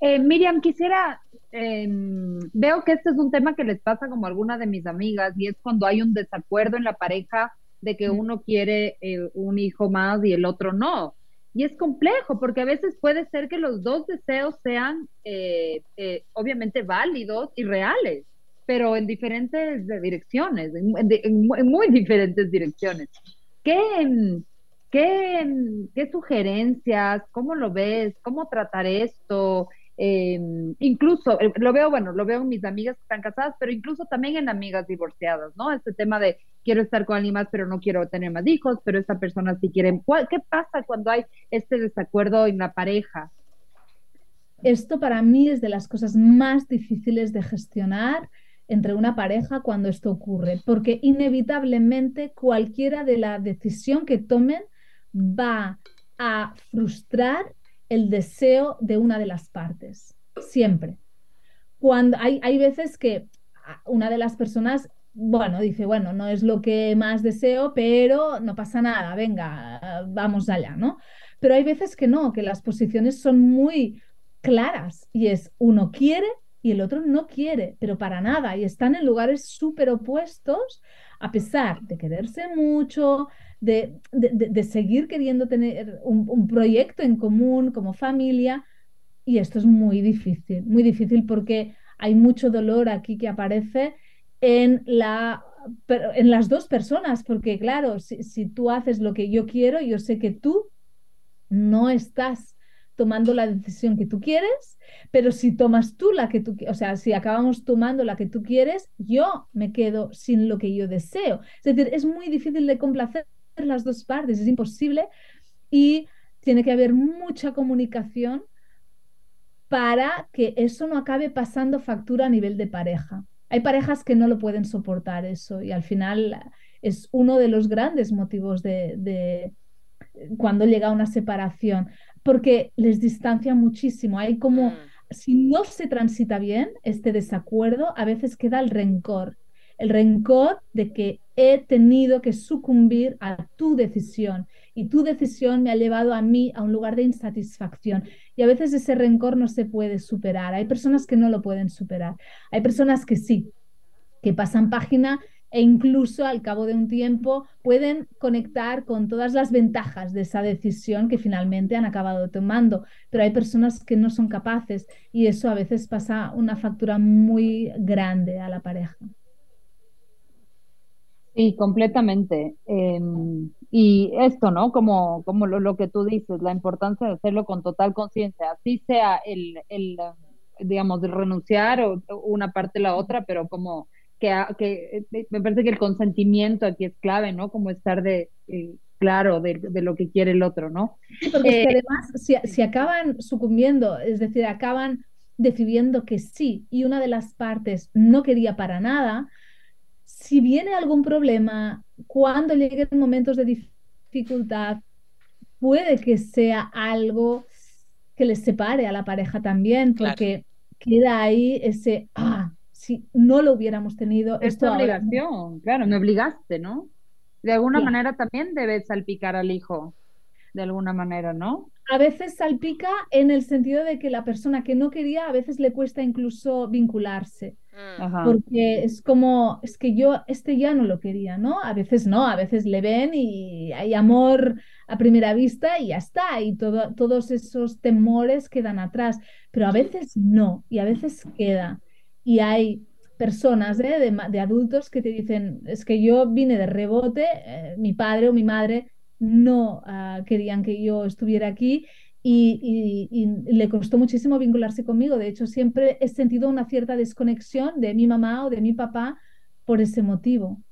Eh, Miriam, quisiera, em, veo que este es un tema que les pasa como a alguna de mis amigas y es cuando hay un desacuerdo en la pareja de que uno quiere eh, un hijo más y el otro no. Y es complejo porque a veces puede ser que los dos deseos sean eh, obviamente válidos y reales, pero en diferentes direcciones, en, muy diferentes direcciones. ¿Qué, ¿Qué, qué sugerencias? ¿Cómo lo ves? ¿Cómo tratar esto? Em, incluso, eh, lo veo, bueno, lo veo en mis amigas que están casadas, pero incluso también en amigas divorciadas, ¿no? Este tema de quiero estar con alguien más, pero no quiero tener más hijos, pero esta persona sí quiere. ¿Qué pasa cuando hay este desacuerdo en la pareja?
Esto para mí es de las cosas más difíciles de gestionar entre una pareja cuando esto ocurre, porque inevitablemente cualquiera de la decisión que tomen va a frustrar el deseo de una de las partes, siempre. Cuando hay, hay veces que una de las personas, bueno, dice, bueno, no es lo que más deseo, pero no pasa nada, venga, vamos allá, ¿no? Pero hay veces que no, que las posiciones son muy claras y es uno quiere y el otro no quiere, pero para nada, y están en lugares súper opuestos, a pesar de quererse mucho, de, seguir queriendo tener un, proyecto en común como familia. Y esto es muy difícil, muy difícil porque hay mucho dolor aquí que aparece en, la, en las dos personas, porque claro, si, si tú haces lo que yo quiero, yo sé que tú no estás tomando la decisión que tú quieres, pero si tomas tú la que tú, o sea, si acabamos tomando la que tú quieres, yo me quedo sin lo que yo deseo. Es decir, es muy difícil de complacer las dos partes, es imposible y tiene que haber mucha comunicación para que eso no acabe pasando factura a nivel de pareja. Hay parejas que no lo pueden soportar eso y al final es uno de los grandes motivos de, cuando llega una separación, porque les distancia muchísimo. Hay como, mm. si no se transita bien este desacuerdo, a veces queda el rencor el rencor de que he tenido que sucumbir a tu decisión y tu decisión me ha llevado a mí a un lugar de insatisfacción. Y a veces ese rencor no se puede superar. Hay personas que no lo pueden superar. Hay personas que sí, que pasan página e incluso al cabo de un tiempo pueden conectar con todas las ventajas de esa decisión que finalmente han acabado tomando. Pero hay personas que no son capaces y eso a veces pasa una factura muy grande a la pareja.
Sí, completamente. Em, y esto, ¿no? Como, como lo, que tú dices, la importancia de hacerlo con total conciencia, así sea el, el, digamos, renunciar o una parte o la otra, pero como que, que eh, me parece que el consentimiento aquí es clave, ¿no? Como estar de eh, claro de, lo que quiere el otro, ¿no?
porque eh, además, si, si acaban sucumbiendo, es decir, acaban decidiendo que sí y una de las partes no quería para nada, si viene algún problema, cuando lleguen momentos de dificultad, puede que sea algo que les separe a la pareja también, porque queda ahí ese, ah, si no lo hubiéramos tenido.
Es tu obligación, claro, me obligaste, ¿no? De alguna manera también debes salpicar al hijo, de alguna manera, ¿no?
A veces salpica en el sentido de que la persona que no quería a veces le cuesta incluso vincularse. Mm. Porque es como, es que yo este ya no lo quería, ¿no? A veces no, a veces le ven y hay amor a primera vista y ya está, y todo, todos esos temores quedan atrás, pero a veces no, y a veces queda. Y hay personas ¿eh? de, adultos que te dicen, es que yo vine de rebote, eh, mi padre o mi madre no ah, querían que yo estuviera aquí y, le costó muchísimo vincularse conmigo. De hecho, siempre he sentido una cierta desconexión de mi mamá o de mi papá por ese motivo.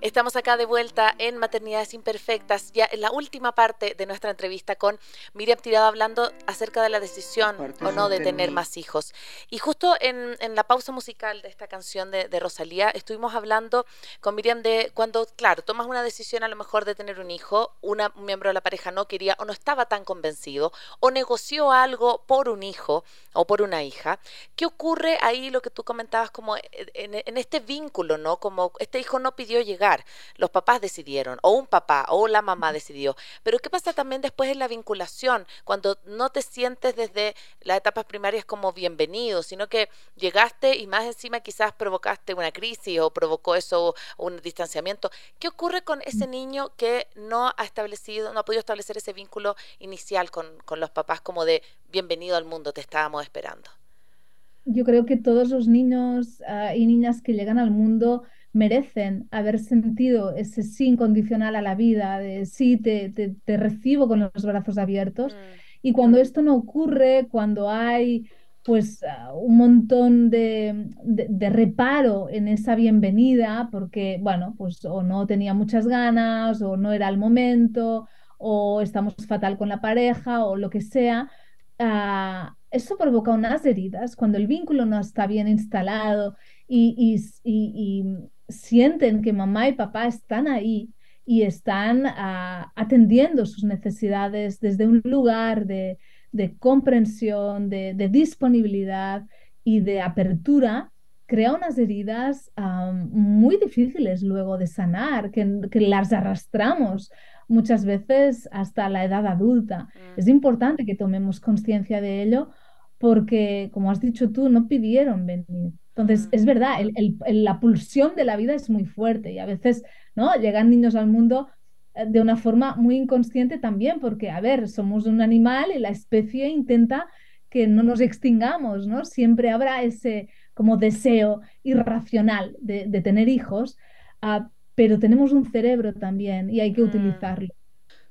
Estamos acá de vuelta en Maternidades Imperfectas, ya en la última parte de nuestra entrevista con Miriam Tirado hablando acerca de la decisión o no de tener más hijos. Y justo en, la pausa musical de esta canción de, Rosalía estuvimos hablando con Miriam de cuando, claro, tomas una decisión a lo mejor de tener un hijo, un miembro de la pareja no quería o no estaba tan convencido o negoció algo por un hijo o por una hija. ¿Qué ocurre ahí lo que tú comentabas como en, en este vínculo, ¿no? Como este hijo no pidió llegar llegar. Los papás decidieron, o un papá, o la mamá decidió. Pero ¿qué pasa también después en la vinculación? Cuando no te sientes desde las etapas primarias como bienvenido, sino que llegaste y más encima quizás provocaste una crisis o provocó eso un distanciamiento. ¿Qué ocurre con ese niño que no ha establecido, no ha podido establecer ese vínculo inicial con, con los papás como de bienvenido al mundo, te estábamos esperando?
yo creo que todos los niños ah, y niñas que llegan al mundo merecen haber sentido ese sí incondicional a la vida, de sí, te, te, recibo con los brazos abiertos. Mm. Y cuando esto no ocurre, cuando hay pues ah, un montón de, de, reparo en esa bienvenida, porque, bueno, pues o no tenía muchas ganas, o no era el momento, o estamos fatal con la pareja, o lo que sea, uh, eso provoca unas heridas cuando el vínculo no está bien instalado y, sienten que mamá y papá están ahí y están ah, atendiendo sus necesidades desde un lugar de, comprensión, de, disponibilidad y de apertura, crea unas heridas muy difíciles luego de sanar, que, que las arrastramos muchas veces hasta la edad adulta. Es mm. importante que tomemos conciencia de ello porque, como has dicho tú, no pidieron venir. Entonces, es verdad, la pulsión de la vida es muy fuerte y a veces ¿no? llegan niños al mundo eh, de una forma muy inconsciente también, porque, a ver, somos un animal y la especie intenta que no nos extingamos, ¿no? Siempre habrá ese como deseo irracional de, tener hijos, ah, pero tenemos un cerebro también y hay que mm. utilizarlo.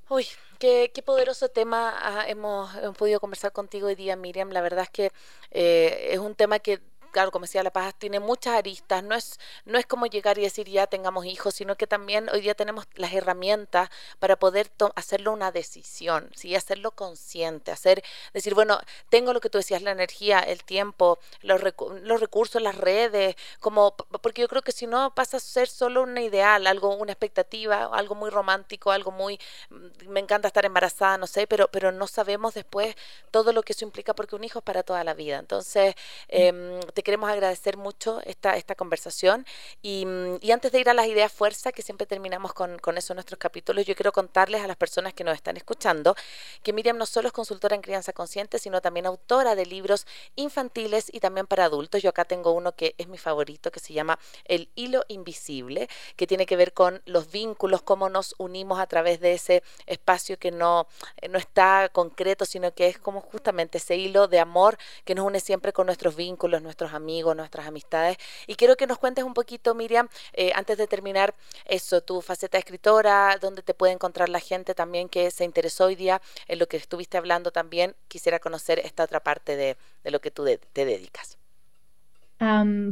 Uy, qué, qué poderoso tema ah, hemos, hemos, podido conversar contigo hoy día, Miriam. La verdad es que eh, es un tema que claro, como decía La Paz, tiene muchas aristas, no es, no es como llegar y decir ya tengamos hijos, sino que también hoy día tenemos las herramientas para poder hacerlo una decisión, ¿sí? hacerlo consciente, hacer, decir, bueno, tengo lo que tú decías, la energía, el tiempo, los, los recursos, las redes, como, porque yo creo que si no pasa a ser solo un ideal, algo, una expectativa, algo muy romántico, algo muy, mm, me encanta estar embarazada, no sé, pero, pero no sabemos después todo lo que eso implica porque un hijo es para toda la vida. Entonces, eh, te queremos agradecer mucho esta, esta conversación y, mm, y, antes de ir a las ideas fuerza, que siempre terminamos con, con eso en nuestros capítulos, yo quiero contarles a las personas que nos están escuchando que Miriam no solo es consultora en crianza consciente, sino también autora de libros infantiles y también para adultos. Yo acá tengo uno que es mi favorito, que se llama El hilo invisible, que tiene que ver con los vínculos, cómo nos unimos a través de ese espacio que no, no está concreto, sino que es como justamente ese hilo de amor que nos une siempre con nuestros vínculos, nuestros amigos, nuestras amistades. Y quiero que nos cuentes un poquito, Miriam, eh, antes de terminar eso, tu faceta de escritora, dónde te puede encontrar la gente también que se interesó hoy día en lo que estuviste hablando también. Quisiera conocer esta otra parte de, lo que tú te dedicas.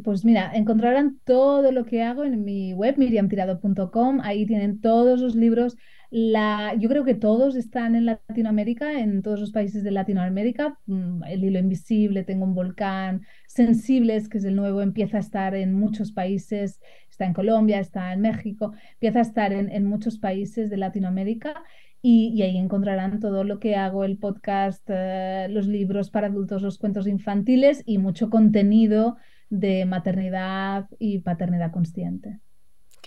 pues mira, encontrarán todo lo que hago en mi web, miriamtirado.com. Ahí tienen todos los libros la, yo creo que todos están en Latinoamérica, en todos los países de Latinoamérica. Mm, el hilo invisible, tengo un volcán, Sensibles, que es el nuevo, empieza a estar en muchos países, está en Colombia, está en México, empieza a estar en, muchos países de Latinoamérica. Y, ahí encontrarán todo lo que hago, el podcast, eh, los libros para adultos, los cuentos infantiles y mucho contenido de maternidad y paternidad consciente.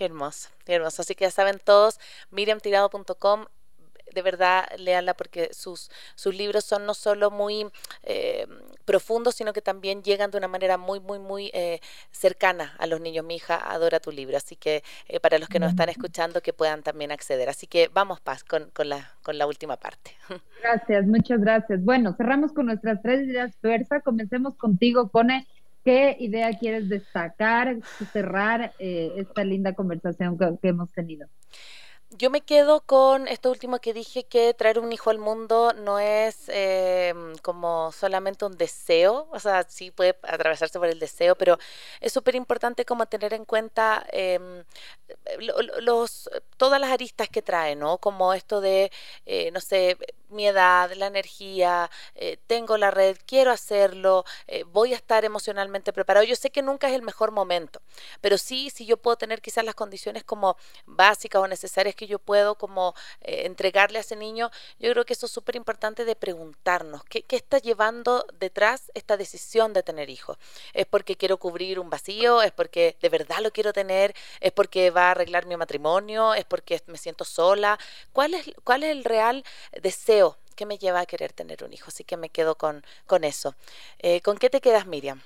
Qué hermoso, qué hermoso. Así que ya saben todos, miriamtirado.com de verdad léanla porque sus, sus libros son no solo muy eh, profundos, sino que también llegan de una manera muy, muy, muy eh, cercana a los niños. Mi hija adora tu libro, así que eh, para los que nos están escuchando que puedan también acceder. Así que vamos, Paz, con, con, la, con la última parte.
Gracias, muchas gracias. Bueno, cerramos con nuestras tres ideas fuerza. Comencemos contigo, Cone. ¿Qué idea quieres destacar, cerrar eh, esta linda conversación que, hemos tenido?
Yo me quedo con esto último que dije, que traer un hijo al mundo no es eh, como solamente un deseo, o sea, sí puede atravesarse por el deseo, pero es súper importante como tener en cuenta em, todas las aristas que trae, ¿no? Como esto de, eh, no sé, mi edad, la energía, eh, tengo la red, quiero hacerlo, eh, voy a estar emocionalmente preparado. Yo sé que nunca es el mejor momento, pero sí, si yo puedo tener quizás las condiciones como básicas o necesarias que yo puedo como eh, entregarle a ese niño, yo creo que eso es súper importante de preguntarnos, ¿qué, ¿qué está llevando detrás esta decisión de tener hijos? ¿Es porque quiero cubrir un vacío? ¿Es porque de verdad lo quiero tener? ¿Es porque va a arreglar mi matrimonio? ¿Es porque me siento sola? ¿Cuál es, cuál es el real deseo? Que me lleva a querer tener un hijo. Así que me quedo con, con eso. Eh, ¿Con qué te quedas, Miriam?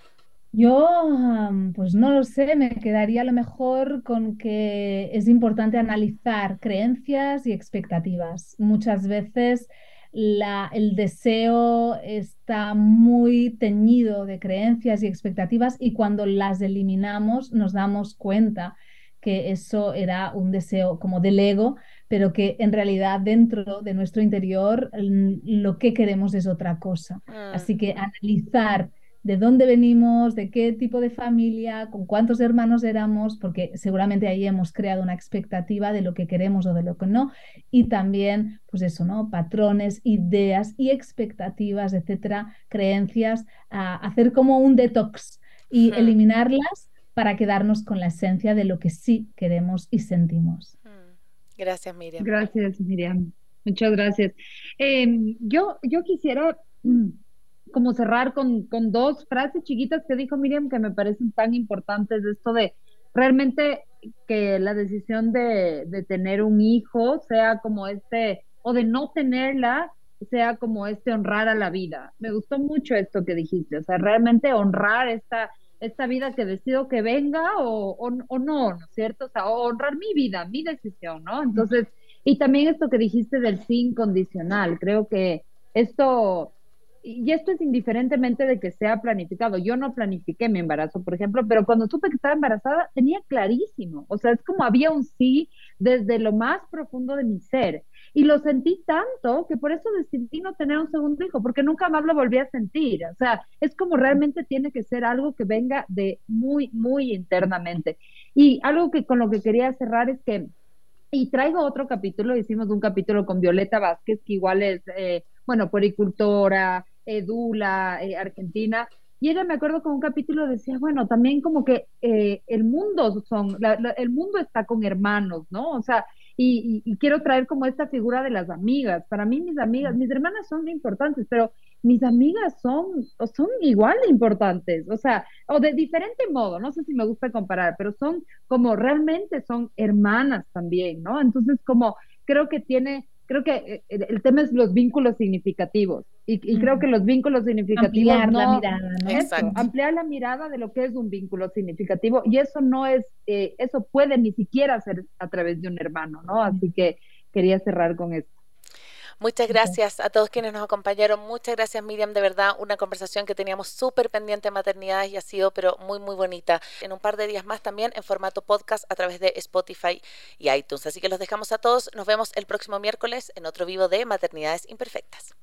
Yo, pues no lo sé, me quedaría a lo mejor con que es importante analizar creencias y expectativas. Muchas veces la, el deseo está muy teñido de creencias y expectativas y cuando las eliminamos nos damos cuenta que eso era un deseo como del ego pero que en realidad dentro de nuestro interior lo que queremos es otra cosa. Así que ah. analizar de dónde venimos, de qué tipo de familia, con cuántos hermanos éramos, porque seguramente ahí hemos creado una expectativa de lo que queremos o de lo que no, y también, pues eso, ¿no? Patrones, ideas y expectativas, etcétera, creencias, a hacer como un detox y eliminarlas para quedarnos con la esencia de lo que sí queremos y sentimos.
Gracias, Miriam.
Gracias, Miriam. Muchas gracias. Em, yo, yo quisiera mm, como cerrar con, con, dos frases chiquitas que dijo Miriam que me parecen tan importantes de esto de realmente que la decisión de, de tener un hijo sea como este, o de no tenerla, sea como este honrar a la vida. Me gustó mucho esto que dijiste, o sea, realmente honrar esta esta vida que decido que venga o, o, no, ¿no es cierto? O sea, honrar mi vida, mi decisión, ¿no? Entonces, y también esto que dijiste del sí incondicional, creo que esto, y esto es indiferentemente de que sea planificado. Yo no planifiqué mi embarazo, por ejemplo, pero cuando supe que estaba embarazada, tenía clarísimo, o sea, es como había un sí desde lo más profundo de mi ser. Y lo sentí tanto que por eso decidí no tener un segundo hijo, porque nunca más lo volví a sentir. O sea, es como realmente tiene que ser algo que venga de muy, muy internamente. Y algo que con lo que quería cerrar es que, y traigo otro capítulo, hicimos un capítulo con Violeta Vázquez, que igual es, eh, bueno, poricultora, edula, eh, argentina, y ella me acuerdo con un capítulo decía, bueno, también como que eh, el mundo son, el mundo está con hermanos, ¿no? O sea, y, quiero traer como esta figura de las amigas. Para mí mis amigas, mis hermanas son importantes, pero mis amigas son, son igual de importantes, o sea, o de diferente modo, no sé si me gusta comparar, pero son como realmente son hermanas también, ¿no? Entonces como creo que tiene creo que eh, el tema es los vínculos significativos y, creo que los vínculos significativos
ampliar la mirada
¿no? ampliar la mirada de lo que es un vínculo significativo y eso no es eh, eso puede ni siquiera ser a través de un hermano no así que quería cerrar con esto
Muchas gracias a todos quienes nos acompañaron. Muchas gracias, Miriam. De verdad, una conversación que teníamos súper pendiente de maternidad y ha sido, pero muy, muy bonita. En un par de días más también en formato podcast a través de Spotify y iTunes. Así que los dejamos a todos. Nos vemos el próximo miércoles en otro vivo de Maternidades Imperfectas.